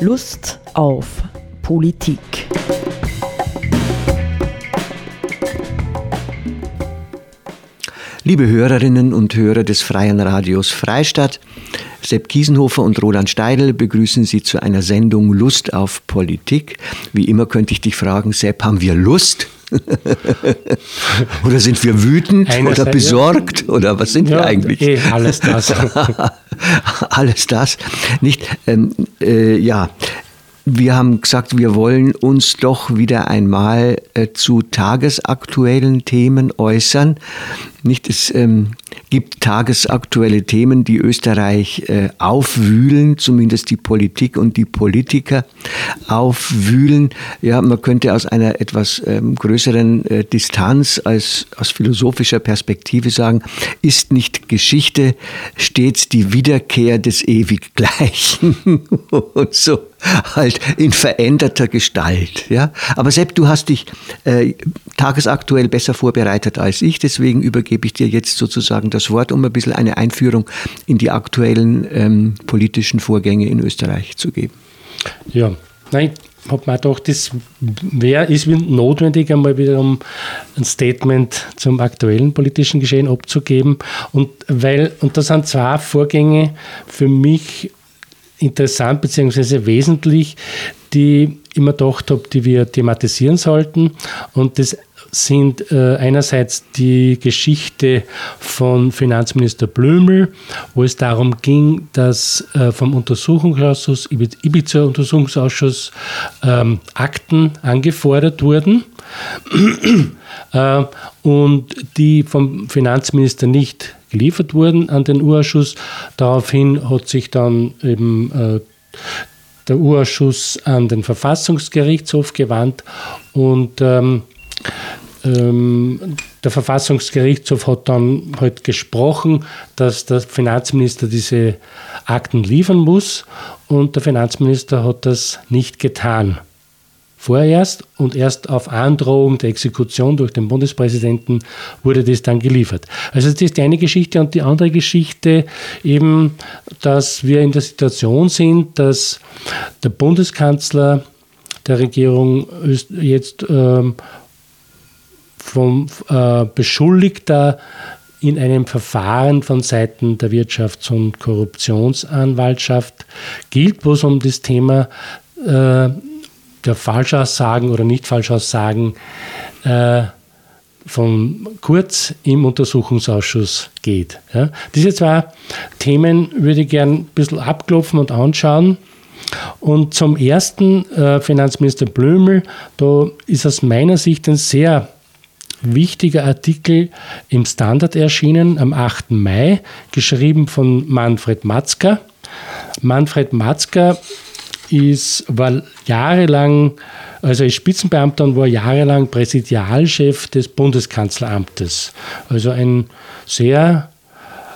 Lust auf Politik. Liebe Hörerinnen und Hörer des Freien Radios Freistadt, Sepp Kiesenhofer und Roland Steidl begrüßen Sie zu einer Sendung Lust auf Politik. Wie immer könnte ich dich fragen, Sepp, haben wir Lust? oder sind wir wütend Einerseits, oder besorgt ja. oder was sind ja, wir eigentlich? Eh, alles das. alles das. Nicht, ähm, äh, ja, wir haben gesagt, wir wollen uns doch wieder einmal äh, zu tagesaktuellen Themen äußern. Nicht, es ähm, gibt tagesaktuelle Themen, die Österreich äh, aufwühlen, zumindest die Politik und die Politiker aufwühlen. Ja, man könnte aus einer etwas ähm, größeren äh, Distanz als aus philosophischer Perspektive sagen, ist nicht Geschichte stets die Wiederkehr des Ewiggleichen und so halt in veränderter Gestalt. Ja, aber Sepp, du hast dich äh, tagesaktuell besser vorbereitet als ich, deswegen übergebe ich dir jetzt sozusagen das Wort, um ein bisschen eine Einführung in die aktuellen ähm, politischen Vorgänge in Österreich zu geben. Ja, nein, ich habe mir gedacht, das wäre, ist notwendig, einmal wieder um ein Statement zum aktuellen politischen Geschehen abzugeben. Und weil, und das sind zwei Vorgänge für mich interessant bzw. wesentlich, die ich mir gedacht habe, die wir thematisieren sollten. Und das sind äh, einerseits die Geschichte von Finanzminister Blömel, wo es darum ging, dass äh, vom Untersuchungsausschuss, Ibiza-Untersuchungsausschuss, ähm, Akten angefordert wurden äh, und die vom Finanzminister nicht geliefert wurden an den Urausschuss. Daraufhin hat sich dann eben äh, der Urausschuss an den Verfassungsgerichtshof gewandt und ähm, ähm, der Verfassungsgerichtshof hat dann halt gesprochen, dass der Finanzminister diese Akten liefern muss und der Finanzminister hat das nicht getan. Vorerst und erst auf Androhung der Exekution durch den Bundespräsidenten wurde das dann geliefert. Also das ist die eine Geschichte und die andere Geschichte eben, dass wir in der Situation sind, dass der Bundeskanzler der Regierung jetzt ähm, vom äh, Beschuldigter in einem Verfahren von Seiten der Wirtschafts- und Korruptionsanwaltschaft gilt, wo es um das Thema äh, der Falschaussagen oder Nicht-Falschaussagen äh, von Kurz im Untersuchungsausschuss geht. Ja. Diese zwei Themen würde ich gerne ein bisschen abklopfen und anschauen. Und zum ersten, äh, Finanzminister Blömel, da ist aus meiner Sicht ein sehr wichtiger Artikel im Standard erschienen am 8. Mai, geschrieben von Manfred Matzka. Manfred Matzka ist, war jahrelang, also ist Spitzenbeamter und war jahrelang Präsidialchef des Bundeskanzleramtes. Also ein sehr,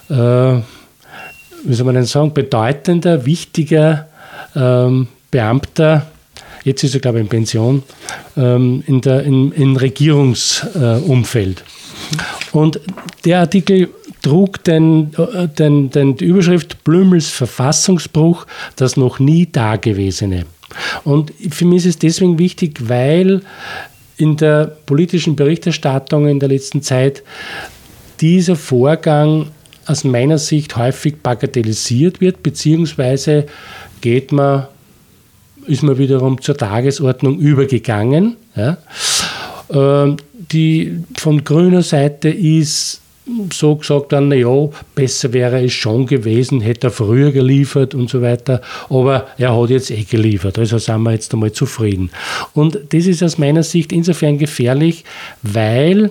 äh, wie soll man denn sagen, bedeutender, wichtiger ähm, Beamter jetzt ist er, glaube ich, in Pension, ähm, in der, in, in Regierungsumfeld. Und der Artikel trug den, äh, den, den, die Überschrift Blümels Verfassungsbruch, das noch nie Dagewesene. Und für mich ist es deswegen wichtig, weil in der politischen Berichterstattung in der letzten Zeit dieser Vorgang aus meiner Sicht häufig bagatellisiert wird, beziehungsweise geht man ist man wiederum zur Tagesordnung übergegangen. Ja. Ähm, die von grüner Seite ist so gesagt naja, besser wäre es schon gewesen, hätte er früher geliefert und so weiter, aber er hat jetzt eh geliefert, also sind wir jetzt einmal zufrieden. Und das ist aus meiner Sicht insofern gefährlich, weil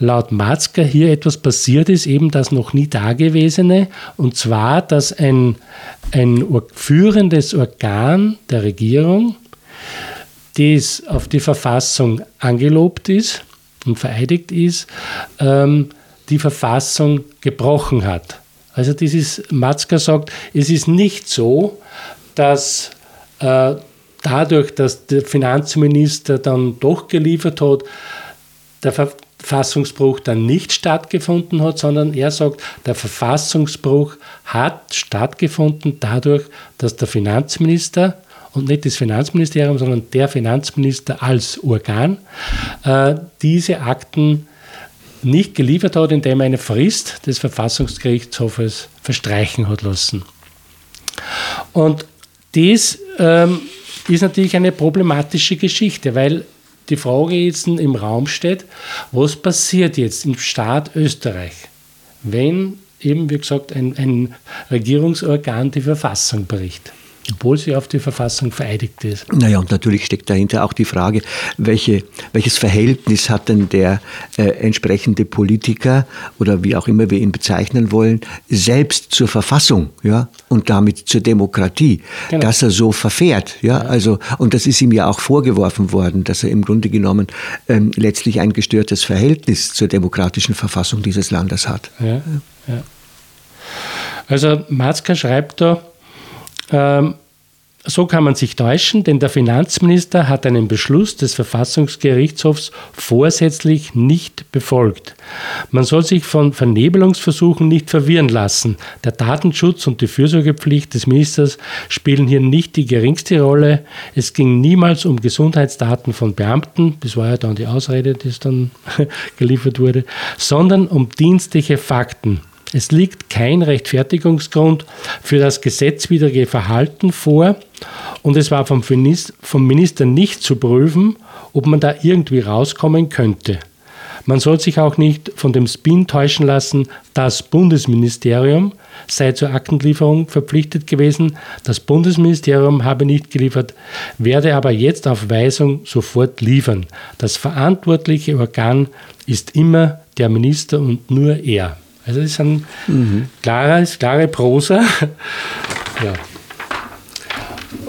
laut Matzka hier etwas passiert ist, eben das noch nie Dagewesene, und zwar, dass ein, ein führendes Organ der Regierung, das auf die Verfassung angelobt ist und vereidigt ist, ähm, die Verfassung gebrochen hat. Also dieses Matzka sagt, es ist nicht so, dass äh, dadurch, dass der Finanzminister dann doch geliefert hat, der Verfassungsbruch dann nicht stattgefunden hat, sondern er sagt, der Verfassungsbruch hat stattgefunden dadurch, dass der Finanzminister und nicht das Finanzministerium, sondern der Finanzminister als Organ, äh, diese Akten nicht geliefert hat, indem er eine Frist des Verfassungsgerichtshofes verstreichen hat lassen. Und dies ähm, ist natürlich eine problematische Geschichte, weil die Frage jetzt im Raum steht, was passiert jetzt im Staat Österreich, wenn eben, wie gesagt, ein, ein Regierungsorgan die Verfassung bricht obwohl sie auf die Verfassung vereidigt ist. Naja, und natürlich steckt dahinter auch die Frage, welche, welches Verhältnis hat denn der äh, entsprechende Politiker oder wie auch immer wir ihn bezeichnen wollen, selbst zur Verfassung ja, und damit zur Demokratie, genau. dass er so verfährt. Ja? ja? Also, und das ist ihm ja auch vorgeworfen worden, dass er im Grunde genommen ähm, letztlich ein gestörtes Verhältnis zur demokratischen Verfassung dieses Landes hat. Ja, ja. Also Matzka schreibt da, ähm, so kann man sich täuschen, denn der Finanzminister hat einen Beschluss des Verfassungsgerichtshofs vorsätzlich nicht befolgt. Man soll sich von Vernebelungsversuchen nicht verwirren lassen. Der Datenschutz und die Fürsorgepflicht des Ministers spielen hier nicht die geringste Rolle. Es ging niemals um Gesundheitsdaten von Beamten, das war ja dann die Ausrede, die dann geliefert wurde, sondern um dienstliche Fakten. Es liegt kein Rechtfertigungsgrund für das gesetzwidrige Verhalten vor und es war vom Minister nicht zu prüfen, ob man da irgendwie rauskommen könnte. Man soll sich auch nicht von dem Spin täuschen lassen, das Bundesministerium sei zur Aktenlieferung verpflichtet gewesen. Das Bundesministerium habe nicht geliefert, werde aber jetzt auf Weisung sofort liefern. Das verantwortliche Organ ist immer der Minister und nur er. Also das ist ein mhm. klarer, klare Prosa. ja.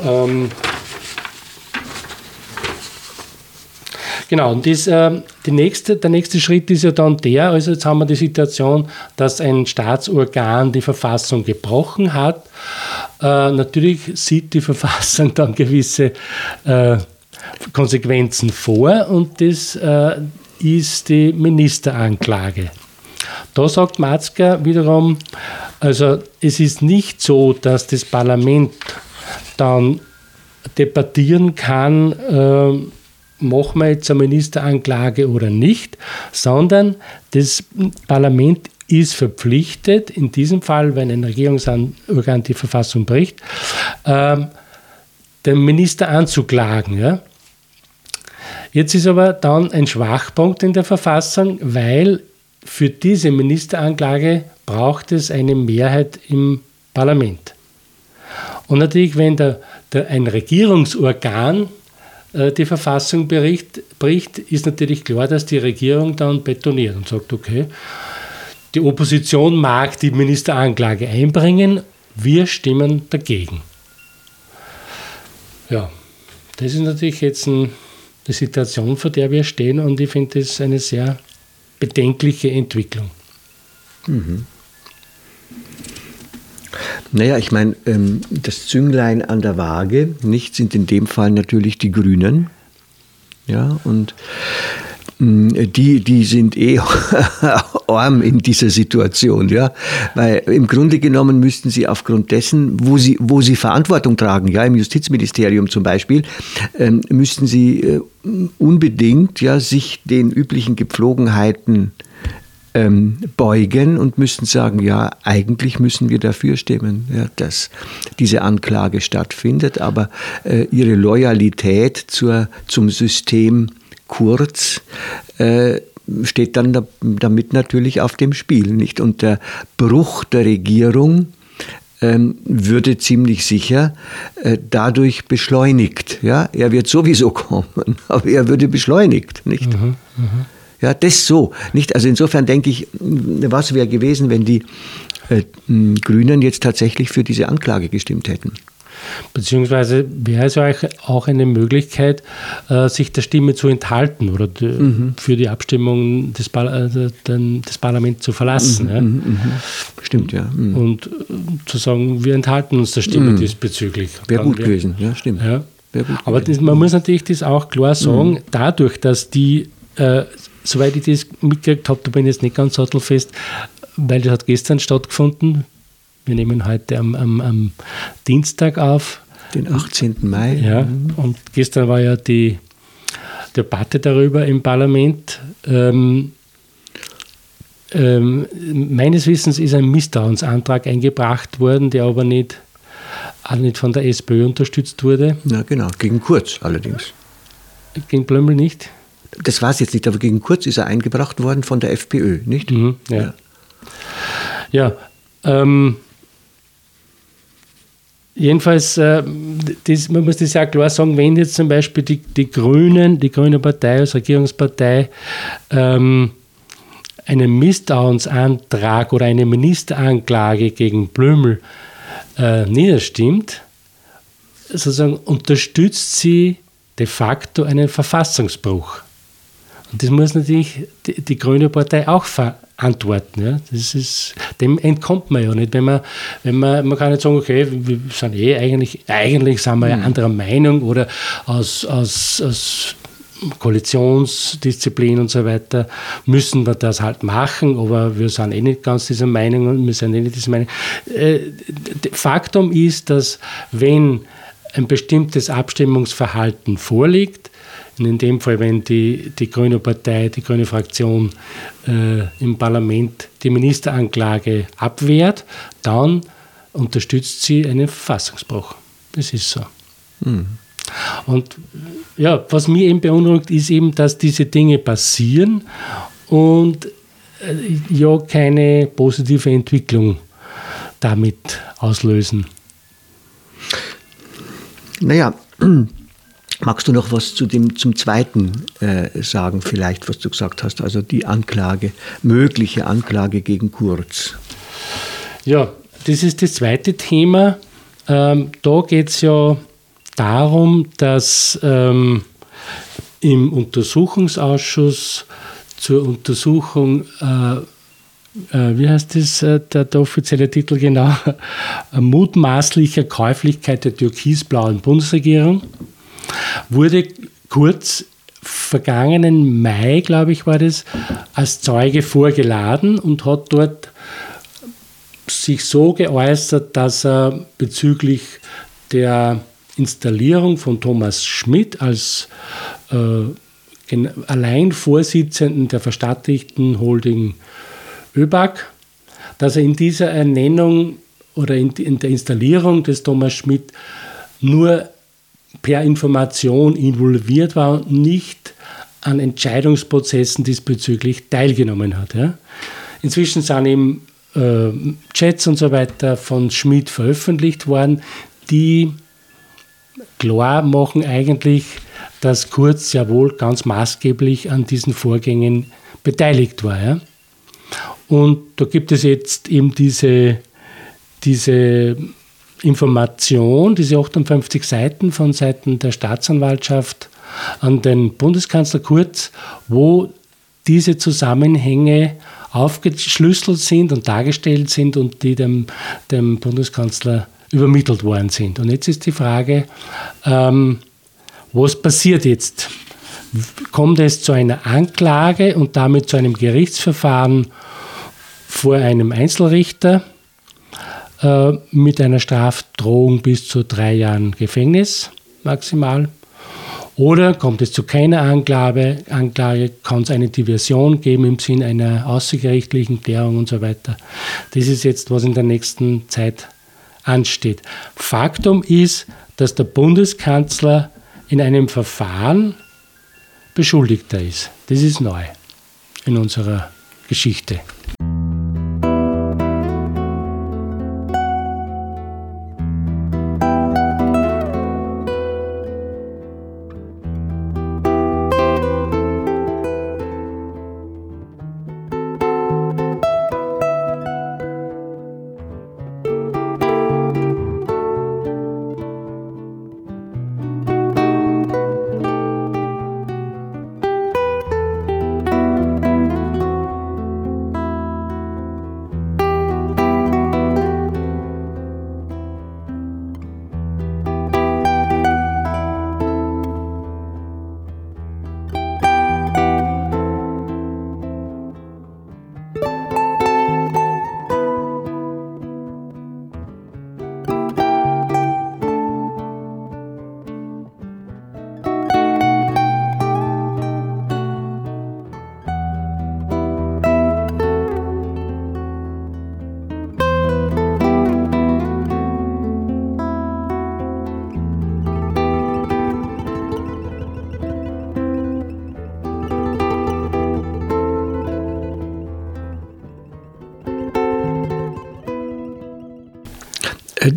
Ähm, Genau, und das, äh, die nächste, der nächste Schritt ist ja dann der, also jetzt haben wir die Situation, dass ein Staatsorgan die Verfassung gebrochen hat. Äh, natürlich sieht die Verfassung dann gewisse äh, Konsequenzen vor und das äh, ist die Ministeranklage. Da sagt Matzka wiederum, also es ist nicht so, dass das Parlament dann debattieren kann, äh, machen wir jetzt eine Ministeranklage oder nicht, sondern das Parlament ist verpflichtet, in diesem Fall, wenn ein Regierungsorgan die Verfassung bricht, äh, den Minister anzuklagen. Ja? Jetzt ist aber dann ein Schwachpunkt in der Verfassung, weil für diese Ministeranklage braucht es eine Mehrheit im Parlament. Und natürlich, wenn der, der ein Regierungsorgan äh, die Verfassung bericht, bricht, ist natürlich klar, dass die Regierung dann betoniert und sagt, okay, die Opposition mag die Ministeranklage einbringen, wir stimmen dagegen. Ja, das ist natürlich jetzt ein, eine Situation, vor der wir stehen und ich finde das eine sehr bedenkliche Entwicklung. Mhm. Naja, ich meine, ähm, das Zünglein an der Waage, nicht sind in dem Fall natürlich die Grünen. Ja, und die, die sind eh arm in dieser Situation, ja. Weil im Grunde genommen müssten sie aufgrund dessen, wo sie, wo sie Verantwortung tragen, ja, im Justizministerium zum Beispiel, ähm, müssten sie äh, unbedingt ja, sich den üblichen Gepflogenheiten ähm, beugen und müssten sagen, ja, eigentlich müssen wir dafür stimmen, ja, dass diese Anklage stattfindet, aber äh, ihre Loyalität zur, zum System Kurz äh, steht dann da, damit natürlich auf dem Spiel, nicht? Und der Bruch der Regierung ähm, würde ziemlich sicher äh, dadurch beschleunigt. Ja, er wird sowieso kommen, aber er würde beschleunigt, nicht? Mhm, mh. Ja, das so. Nicht? Also insofern denke ich, was wäre gewesen, wenn die äh, Grünen jetzt tatsächlich für diese Anklage gestimmt hätten? Beziehungsweise wäre es auch eine Möglichkeit, äh, sich der Stimme zu enthalten oder mhm. für die Abstimmung des, äh, des Parlaments zu verlassen. Mhm, ja. Mhm, mhm. Stimmt, ja. Mhm. Und zu sagen, wir enthalten uns der Stimme diesbezüglich. Wäre gut wir, gewesen, ja, stimmt. Ja. Aber das, man muss natürlich das auch klar sagen, dadurch, dass die äh, soweit ich das mitgekriegt habe, da bin ich jetzt nicht ganz sattelfest, weil das hat gestern stattgefunden. Wir nehmen heute am, am, am Dienstag auf. Den 18. Mai. Ja, und gestern war ja die Debatte darüber im Parlament. Ähm, ähm, meines Wissens ist ein Misstrauensantrag eingebracht worden, der aber nicht, auch nicht von der SPÖ unterstützt wurde. Ja, genau, gegen Kurz allerdings. Gegen Blömmel nicht? Das weiß ich jetzt nicht, aber gegen Kurz ist er eingebracht worden von der FPÖ, nicht? Mhm, ja. Ja, ja ähm, Jedenfalls, äh, das, man muss das ja klar sagen, wenn jetzt zum Beispiel die, die Grünen, die Grüne Partei als Regierungspartei, ähm, einen Misstrauensantrag oder eine Ministeranklage gegen Blümel äh, niederstimmt, sozusagen unterstützt sie de facto einen Verfassungsbruch. Und das muss natürlich die, die Grüne Partei auch verantworten. Ja? Das ist, dem entkommt man ja nicht. Wenn man, wenn man, man kann nicht sagen, okay, wir sind eh eigentlich, eigentlich sind wir ja mhm. anderer Meinung oder aus, aus, aus Koalitionsdisziplin und so weiter, müssen wir das halt machen, aber wir sind eh nicht ganz dieser Meinung und wir sind eh nicht dieser Meinung. Äh, Faktum ist, dass wenn ein bestimmtes Abstimmungsverhalten vorliegt, und in dem Fall, wenn die, die Grüne Partei, die Grüne Fraktion äh, im Parlament die Ministeranklage abwehrt, dann unterstützt sie einen Verfassungsbruch. Das ist so. Mhm. Und ja, was mir eben beunruhigt, ist eben, dass diese Dinge passieren und äh, ja keine positive Entwicklung damit auslösen. Naja, magst du noch was zu dem, zum Zweiten äh, sagen, vielleicht, was du gesagt hast, also die Anklage, mögliche Anklage gegen Kurz? Ja, das ist das zweite Thema. Ähm, da geht es ja darum, dass ähm, im Untersuchungsausschuss zur Untersuchung, äh, äh, wie heißt das, äh, der, der, offizielle Titel genau, mutmaßlicher Käuflichkeit der türkisblauen Bundesregierung, wurde kurz vergangenen Mai, glaube ich, war das, als Zeuge vorgeladen und hat dort sich so geäußert, dass er bezüglich der Installierung von Thomas Schmidt als äh, Alleinvorsitzenden der verstaatlichten Holding ÖBAG, dass er in dieser Ernennung oder in, in der Installierung des Thomas Schmidt nur per Information involviert war und nicht an Entscheidungsprozessen diesbezüglich teilgenommen hat. Ja. Inzwischen sind eben äh, Chats und so weiter von Schmidt veröffentlicht worden, die klar machen eigentlich, dass Kurz ja wohl ganz maßgeblich an diesen Vorgängen beteiligt war. Ja? Und da gibt es jetzt eben diese, diese Information, diese 58 Seiten von Seiten der Staatsanwaltschaft an den Bundeskanzler Kurz, wo diese Zusammenhänge aufgeschlüsselt sind und dargestellt sind und die dem, dem Bundeskanzler übermittelt worden sind. Und jetzt ist die Frage, ähm, was passiert jetzt? Kommt es zu einer Anklage und damit zu einem Gerichtsverfahren vor einem Einzelrichter äh, mit einer Strafdrohung bis zu drei Jahren Gefängnis maximal? Oder kommt es zu keiner Anklage, Anklage kann es eine Diversion geben im Sinn einer außergerichtlichen Klärung und so weiter. Das ist jetzt, was in der nächsten Zeit ansteht. Faktum ist, dass der Bundeskanzler in einem Verfahren Beschuldigter ist. Das ist neu in unserer Geschichte.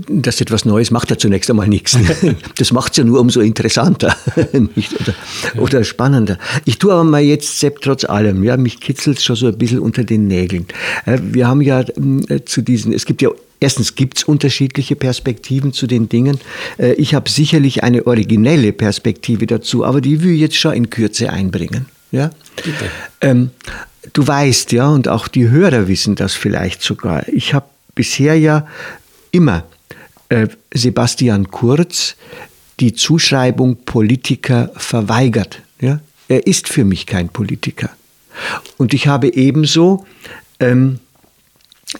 Dass etwas Neues macht ja zunächst einmal nichts. Das macht es ja nur umso interessanter? Oder, oder, spannender. Ich tue aber mal jetzt, Sepp, trotz allem, ja, mich kitzelt es schon so ein bisschen unter den Nägeln. Äh, wir haben ja äh, zu diesen, es gibt ja Erstens gibt es unterschiedliche Perspektiven zu den Dingen. Ich habe sicherlich eine originelle Perspektive dazu, aber die will ich jetzt schon in Kürze einbringen. Ja? Ähm, du weißt ja, und auch die Hörer wissen das vielleicht sogar, ich habe bisher ja immer äh, Sebastian Kurz die Zuschreibung Politiker verweigert. Ja? Er ist für mich kein Politiker. Und ich habe ebenso ähm,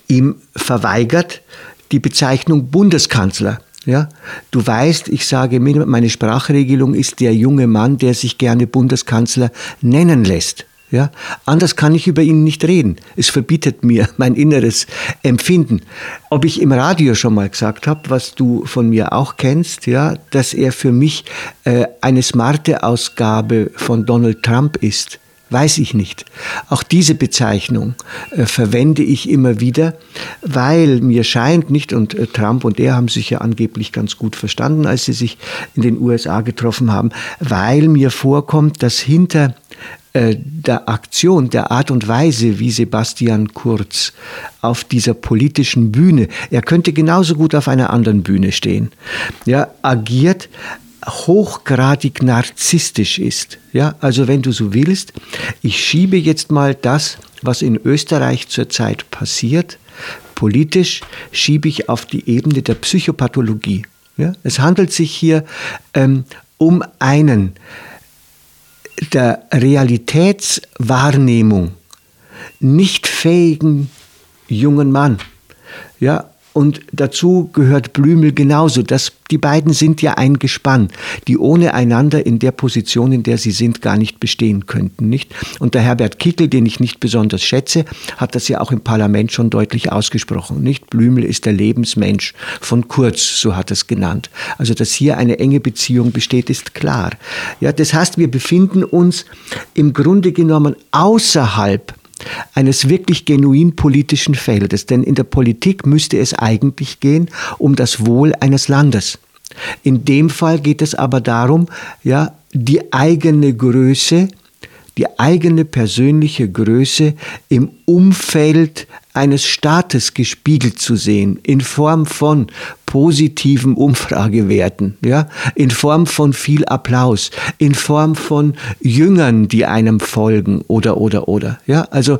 ihm verweigert die Bezeichnung Bundeskanzler. Ja, du weißt, ich sage, meine Sprachregelung ist der junge Mann, der sich gerne Bundeskanzler nennen lässt. Ja, anders kann ich über ihn nicht reden. Es verbietet mir mein inneres Empfinden. Ob ich im Radio schon mal gesagt habe, was du von mir auch kennst, ja, dass er für mich äh, eine smarte Ausgabe von Donald Trump ist, weiß ich nicht. Auch diese Bezeichnung äh, verwende ich immer wieder, weil mir scheint nicht, und äh, Trump und er haben sich ja angeblich ganz gut verstanden, als sie sich in den USA getroffen haben, weil mir vorkommt, dass hinter äh, der Aktion, der Art und Weise, wie Sebastian Kurz auf dieser politischen Bühne, er könnte genauso gut auf einer anderen Bühne stehen, ja, agiert, hochgradig narzisstisch ist. Ja, also wenn du so willst, ich schiebe jetzt mal das, was in Österreich zurzeit passiert, politisch schiebe ich auf die Ebene der Psychopathologie. Ja, es handelt sich hier ähm, um einen der Realitätswahrnehmung nicht fähigen jungen Mann. Ja, und dazu gehört Blümel genauso. Das, die beiden sind ja ein Gespann, die ohne einander in der Position, in der sie sind, gar nicht bestehen könnten. Nicht? Und der Herbert Kickel, den ich nicht besonders schätze, hat das ja auch im Parlament schon deutlich ausgesprochen. Nicht? Blümel ist der Lebensmensch von Kurz, so hat er es genannt. Also, dass hier eine enge Beziehung besteht, ist klar. Ja, das heißt, wir befinden uns im Grunde genommen außerhalb eines wirklich genuin politischen Feldes. Denn in der Politik müsste es eigentlich gehen um das Wohl eines Landes. In dem Fall geht es aber darum, ja, die eigene Größe, die eigene persönliche Größe im Umfeld eines Staates gespiegelt zu sehen, in Form von positiven Umfragewerten, ja, in Form von viel Applaus, in Form von Jüngern, die einem folgen oder oder oder, ja, also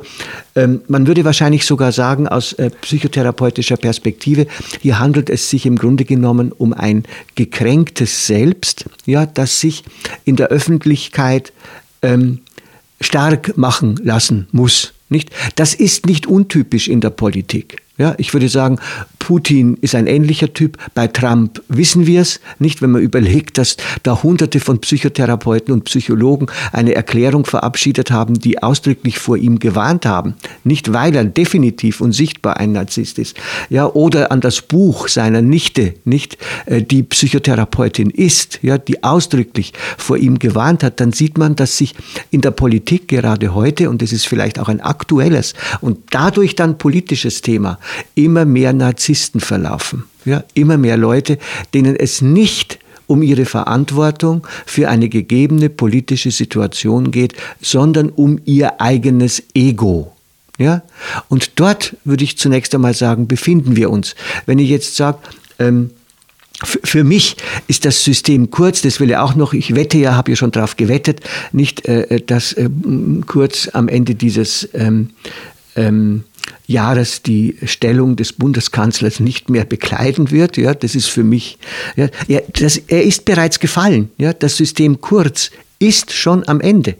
ähm, man würde wahrscheinlich sogar sagen aus äh, psychotherapeutischer Perspektive, hier handelt es sich im Grunde genommen um ein gekränktes Selbst, ja, das sich in der Öffentlichkeit ähm, stark machen lassen muss. Nicht? Das ist nicht untypisch in der Politik. Ja, ich würde sagen, Putin ist ein ähnlicher Typ. Bei Trump wissen wir es nicht, wenn man überlegt, dass da Hunderte von Psychotherapeuten und Psychologen eine Erklärung verabschiedet haben, die ausdrücklich vor ihm gewarnt haben. Nicht weil er definitiv und sichtbar ein Narzisst ist. Ja, oder an das Buch seiner Nichte, nicht, äh, die Psychotherapeutin ist, ja, die ausdrücklich vor ihm gewarnt hat, dann sieht man, dass sich in der Politik gerade heute, und es ist vielleicht auch ein aktuelles und dadurch dann politisches Thema, immer mehr Narzissten verlaufen. Ja, immer mehr Leute, denen es nicht um ihre Verantwortung für eine gegebene politische Situation geht, sondern um ihr eigenes Ego. Ja? Und dort würde ich zunächst einmal sagen, befinden wir uns. Wenn ich jetzt sage, ähm, für mich ist das System Kurz, das will ich auch noch, ich wette ja, habe ja schon darauf gewettet, nicht, äh, dass äh, Kurz am Ende dieses ähm, ähm, Jahres die Stellung des Bundeskanzlers nicht mehr bekleiden wird. Ja, das ist für mich, ja, er, das, er ist bereits gefallen. Ja, das System Kurz ist schon am Ende.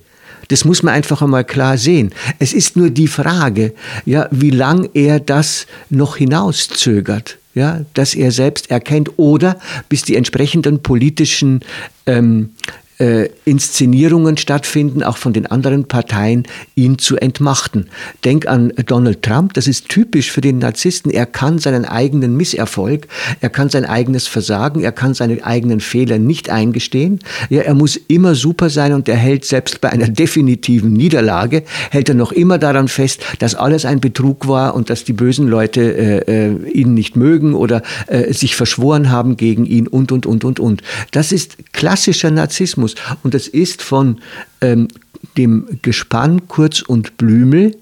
Das muss man einfach einmal klar sehen. Es ist nur die Frage, ja, wie lang er das noch hinauszögert, ja, dass er selbst erkennt oder bis die entsprechenden politischen ähm, äh, Inszenierungen stattfinden, auch von den anderen Parteien, ihn zu entmachten. Denk an Donald Trump, das ist typisch für den Narzissten. Er kann seinen eigenen Misserfolg, er kann sein eigenes Versagen, er kann seine eigenen Fehler nicht eingestehen. Ja, er muss immer super sein und er hält selbst bei einer definitiven Niederlage, hält er noch immer daran fest, dass alles ein Betrug war und dass die bösen Leute äh, äh, ihn nicht mögen oder äh, sich verschworen haben gegen ihn und, und, und, und, und. Das ist klassischer Narzissmus und das ist von ähm, dem Gespann Kurz und Blümel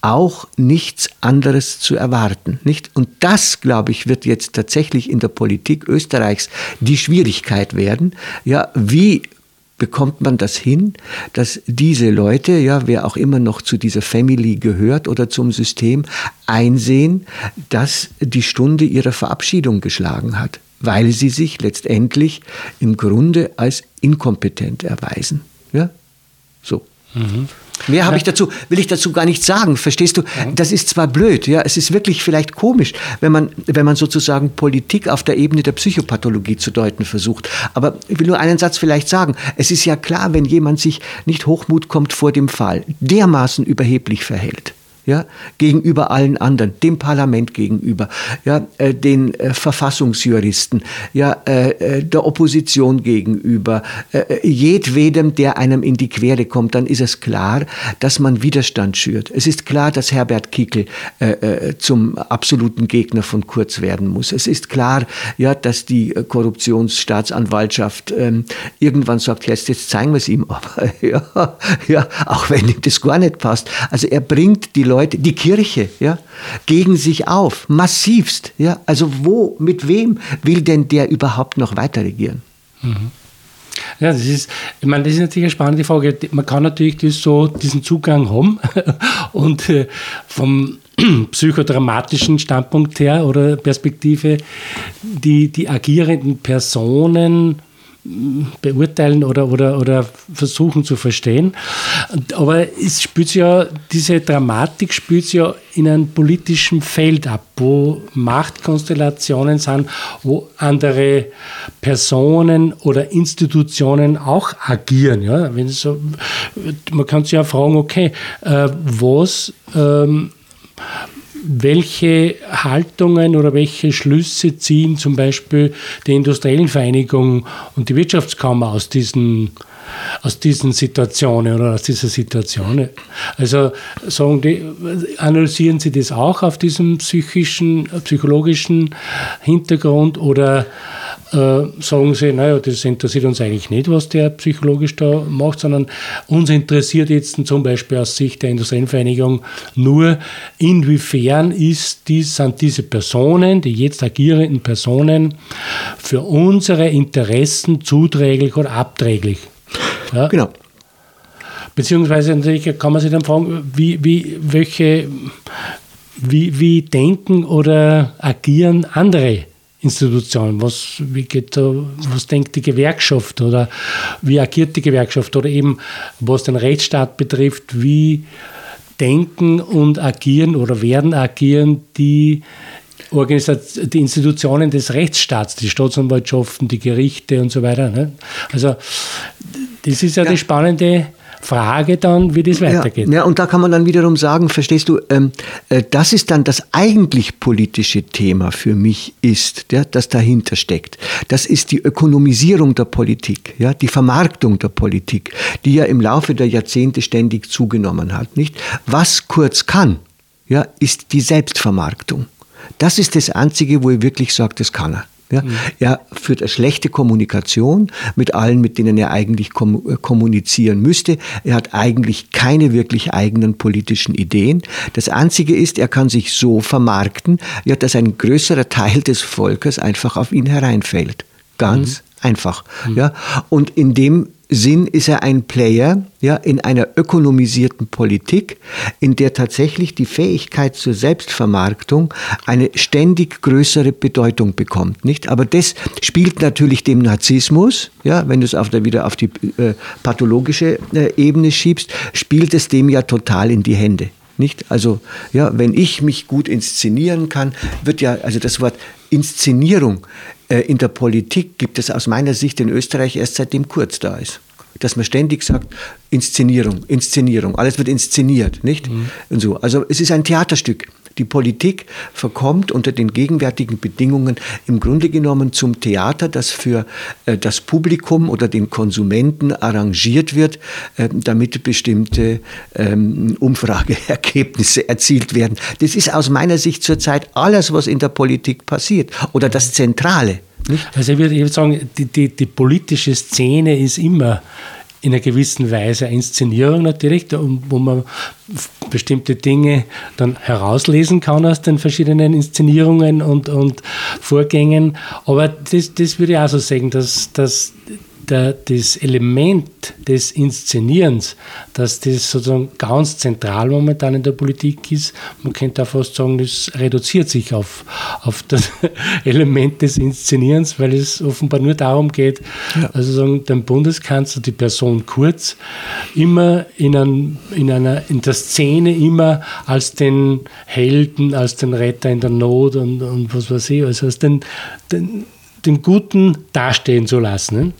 auch nichts anderes zu erwarten. Nicht? Und das, glaube ich, wird jetzt tatsächlich in der Politik Österreichs die Schwierigkeit werden. Ja, wie bekommt man das hin, dass diese Leute, ja, wer auch immer noch zu dieser Family gehört oder zum System, einsehen, dass die Stunde ihrer Verabschiedung geschlagen hat, weil sie sich letztendlich im Grunde als inkompetent erweisen. Ja? So. Mhm. Mehr habe ich dazu, will ich dazu gar nicht sagen, verstehst du? Das ist zwar blöd, ja, es ist wirklich vielleicht komisch, wenn man, wenn man sozusagen Politik auf der Ebene der Psychopathologie zu deuten versucht. Aber ich will nur einen Satz vielleicht sagen. Es ist ja klar, wenn jemand sich nicht Hochmut kommt vor dem Fall, dermaßen überheblich verhält, ja, gegenüber allen anderen, dem Parlament gegenüber, ja, äh, den äh, Verfassungsjuristen, ja, äh, äh der Opposition gegenüber, äh, äh, jedwedem, der einem in die Quere kommt, dann ist es klar, dass man Widerstand schürt. Es ist klar, dass Herbert Kickel zum absoluten Gegner von Kurz werden muss. Es ist klar, ja, dass die Korruptionsstaatsanwaltschaft ähm, irgendwann sagt, jetzt, jetzt zeigen wir es ihm, aber ja, ja, auch wenn ihm das gar nicht passt. Also er bringt die Leute Leute, die Kirche, ja, gegen sich auf, massivst, ja. Also wo, mit wem will denn der überhaupt noch weiter regieren? Mhm. Ja, das ist, ich meine, das ist natürlich eine spannende Frage. Man kann natürlich das so, diesen Zugang haben und äh, vom psychodramatischen Standpunkt her oder Perspektive die, die agierenden Personen beurteilen oder, oder, oder versuchen zu verstehen. Aber es spielt ja, diese Dramatik spielt ja in einem politischen Feld ab, wo Machtkonstellationen sind, wo andere Personen oder Institutionen auch agieren. Ja? Wenn so, man kann sich ja fragen, okay, äh, was ähm, welche Haltungen oder welche Schlüsse ziehen zum Beispiel die industriellen Vereinigungen und die Wirtschaftskammer aus diesen, aus diesen Situationen oder aus dieser Situation? Also sagen die, analysieren Sie das auch auf diesem psychischen, psychologischen Hintergrund oder sagen sie, naja, das interessiert uns eigentlich nicht, was der psychologisch da macht, sondern uns interessiert jetzt zum Beispiel aus Sicht der Industrielvereinigung nur, inwiefern ist dies, sind diese Personen, die jetzt agierenden Personen, für unsere Interessen zuträglich oder abträglich. Ja? Genau. Beziehungsweise natürlich kann man sich dann fragen, wie, wie, welche, wie, wie denken oder agieren andere Institution? Was, wie geht was denkt die Gewerkschaft oder wie agiert die Gewerkschaft? Oder eben, was den Rechtsstaat betrifft, wie denken und agieren oder werden agieren die die Institutionen des Rechtsstaats, die Staatsanwaltschaften, die Gerichte und so weiter. Ne? Also das ist ja, ja. die spannende Frage dann, wie das weitergeht. Ja, und da kann man dann wiederum sagen, verstehst du, ähm, äh, das ist dann das eigentlich politische Thema für mich ist, ja, das dahinter steckt. Das ist die Ökonomisierung der Politik, ja, die Vermarktung der Politik, die ja im Laufe der Jahrzehnte ständig zugenommen hat, nicht? Was Kurz kann, ja, ist die Selbstvermarktung. Das ist das Einzige, wo ich wirklich sage, das kann er. Ja, mhm. Er führt eine schlechte Kommunikation mit allen, mit denen er eigentlich äh, kommunizieren müsste. Er hat eigentlich keine wirklich eigenen politischen Ideen. Das Einzige ist, er kann sich so vermarkten, ja, dass ein größerer Teil des Volkes einfach auf ihn hereinfällt. Ganz mhm. einfach. Mhm. Ja. Und in dem Sinn ist er ein Player ja, in einer ökonomisierten Politik, in der tatsächlich die Fähigkeit zur Selbstvermarktung eine ständig größere Bedeutung bekommt. Nicht? Aber das spielt natürlich dem Narzissmus, ja, wenn du es auf der, wieder auf die äh, pathologische äh, Ebene schiebst, spielt es dem ja total in die Hände. Nicht? Also, ja, wenn ich mich gut inszenieren kann, wird ja, also das Wort Inszenierung in der Politik gibt es aus meiner Sicht in Österreich erst seitdem Kurz da ist dass man ständig sagt, Inszenierung, Inszenierung, alles wird inszeniert, nicht? Mhm. Und so. Also es ist ein Theaterstück. Die Politik verkommt unter den gegenwärtigen Bedingungen im Grunde genommen zum Theater, das für äh, das Publikum oder den Konsumenten arrangiert wird, äh, damit bestimmte ähm, Umfrageergebnisse erzielt werden. Das ist aus meiner Sicht zurzeit alles, was in der Politik passiert oder das Zentrale. Also ich würde, ich würde sagen, die, die, die politische Szene ist immer in einer gewissen Weise eine Inszenierung natürlich, wo man bestimmte Dinge dann herauslesen kann aus den verschiedenen Inszenierungen und, und Vorgängen. Aber das, das würde ich auch so sagen, dass, dass der, das Element des Inszenierens, dass das sozusagen ganz zentral momentan in der Politik ist, man könnte auch fast sagen, das reduziert sich auf, auf das Element des Inszenierens, weil es offenbar nur darum geht, ja. also sagen, den Bundeskanzler, die Person Kurz, immer in, ein, in, einer, in der Szene immer als den Helden, als den Retter in der Not und, und was weiß ich, also als den, den, den Guten dastehen zu lassen.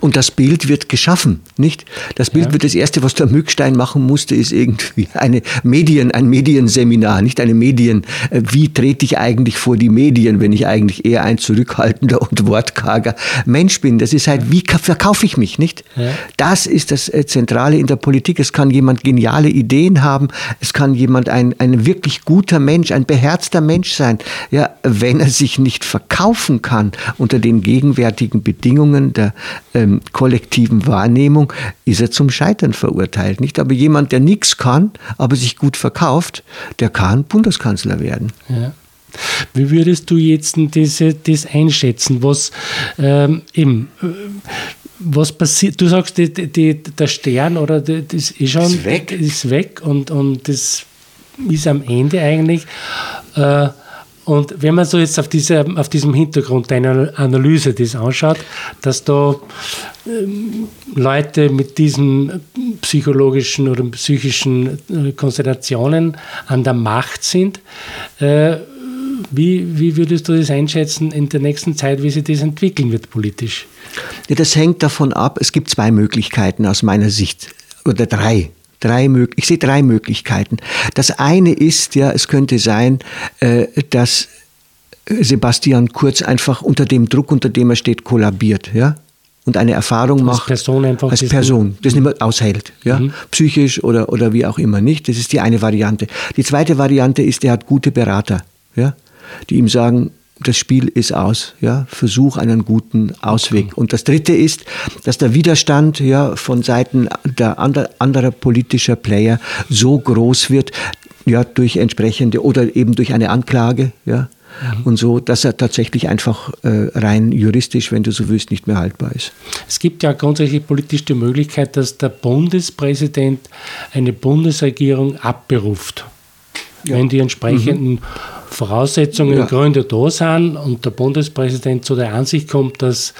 Und das Bild wird geschaffen, nicht? Das Bild ja. wird das erste, was der Mückstein machen musste, ist irgendwie eine Medien, ein Medienseminar, nicht eine Medien. Äh, wie trete ich eigentlich vor die Medien, wenn ich eigentlich eher ein zurückhaltender und wortkarger Mensch bin? Das ist halt, wie verkaufe ich mich, nicht? Ja. Das ist das äh, Zentrale in der Politik. Es kann jemand geniale Ideen haben. Es kann jemand ein, ein wirklich guter Mensch, ein beherzter Mensch sein. Ja, wenn er sich nicht verkaufen kann unter den gegenwärtigen Bedingungen der ähm, kollektiven Wahrnehmung ist er zum Scheitern verurteilt. Nicht? Aber jemand, der nichts kann, aber sich gut verkauft, der kann Bundeskanzler werden. Ja. Wie würdest du jetzt diese, das einschätzen? Was ähm, eben, äh, was passiert? Du sagst, die, die, der Stern oder die, das ist schon ist weg, ist weg und, und das ist am Ende eigentlich. Äh, und wenn man so jetzt auf, diese, auf diesem Hintergrund deiner Analyse das anschaut, dass da ähm, Leute mit diesen psychologischen oder psychischen äh, Konstellationen an der Macht sind, äh, wie, wie würdest du das einschätzen in der nächsten Zeit, wie sich das entwickeln wird politisch? Ja, das hängt davon ab, es gibt zwei Möglichkeiten aus meiner Sicht, oder drei drei, ich sehe drei Möglichkeiten. Das eine ist, ja, es könnte sein, äh, dass Sebastian Kurz einfach unter dem Druck, unter dem er steht, kollabiert, ja, und eine Erfahrung macht. Als Person einfach. Als Person, das nicht mehr aushält, ja, mhm. psychisch oder, oder wie auch immer nicht. Das ist die eine Variante. Die zweite Variante ist, er hat gute Berater, ja, die ihm sagen, das Spiel ist aus. Ja? Versuch einen guten Ausweg. Und das Dritte ist, dass der Widerstand ja, von Seiten der ander, anderer politischer Player so groß wird, ja, durch entsprechende oder eben durch eine Anklage, ja, Mhm. und so, dass er tatsächlich einfach äh, rein juristisch, wenn du so willst, nicht mehr haltbar ist. Es gibt ja grundsätzlich politisch die Möglichkeit, dass der Bundespräsident eine Bundesregierung abberuft, ja. wenn die entsprechenden mhm. Voraussetzungen, ja. Gründe da sind und der Bundespräsident zu der Ansicht kommt, dass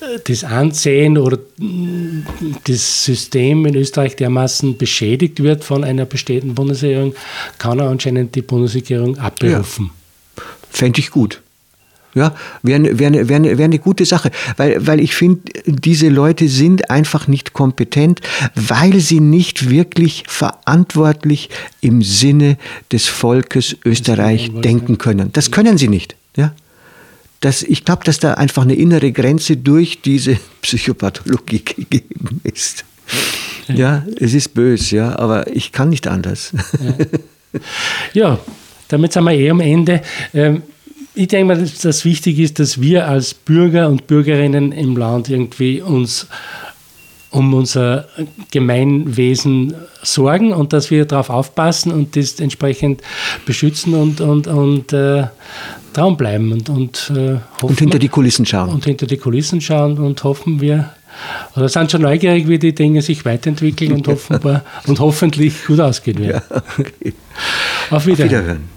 äh, das Ansehen oder mm, das System in Österreich dermaßen beschädigt wird von einer bestehenden Bundesregierung, kann er anscheinend die Bundesregierung abberufen. Ja. Fände ich gut. Ja, wäre wär, wär, wär eine gute Sache, weil, weil ich finde, diese Leute sind einfach nicht kompetent, weil sie nicht wirklich verantwortlich im Sinne des Volkes Österreich denken können. Das können sie nicht. Ja? Das, ich glaube, dass da einfach eine innere Grenze durch diese Psychopathologie gegeben ist. Ja, es ist böse, ja, aber ich kann nicht anders. Ja, ja damit sind wir eh am Ende. Ähm, ich denke mal, dass das wichtig ist, dass wir als Bürger und Bürgerinnen im Land irgendwie uns um unser Gemeinwesen sorgen und dass wir darauf aufpassen und das entsprechend beschützen und, und, und äh, Traum bleiben und, und, äh, hoffen, und hinter die Kulissen schauen. Und hinter die Kulissen schauen und hoffen wir, oder sind schon neugierig, wie die Dinge sich weiterentwickeln und, offenbar, und hoffentlich gut ausgehen werden. Ja, okay. Auf Wiederhören. Auf Wiederhören.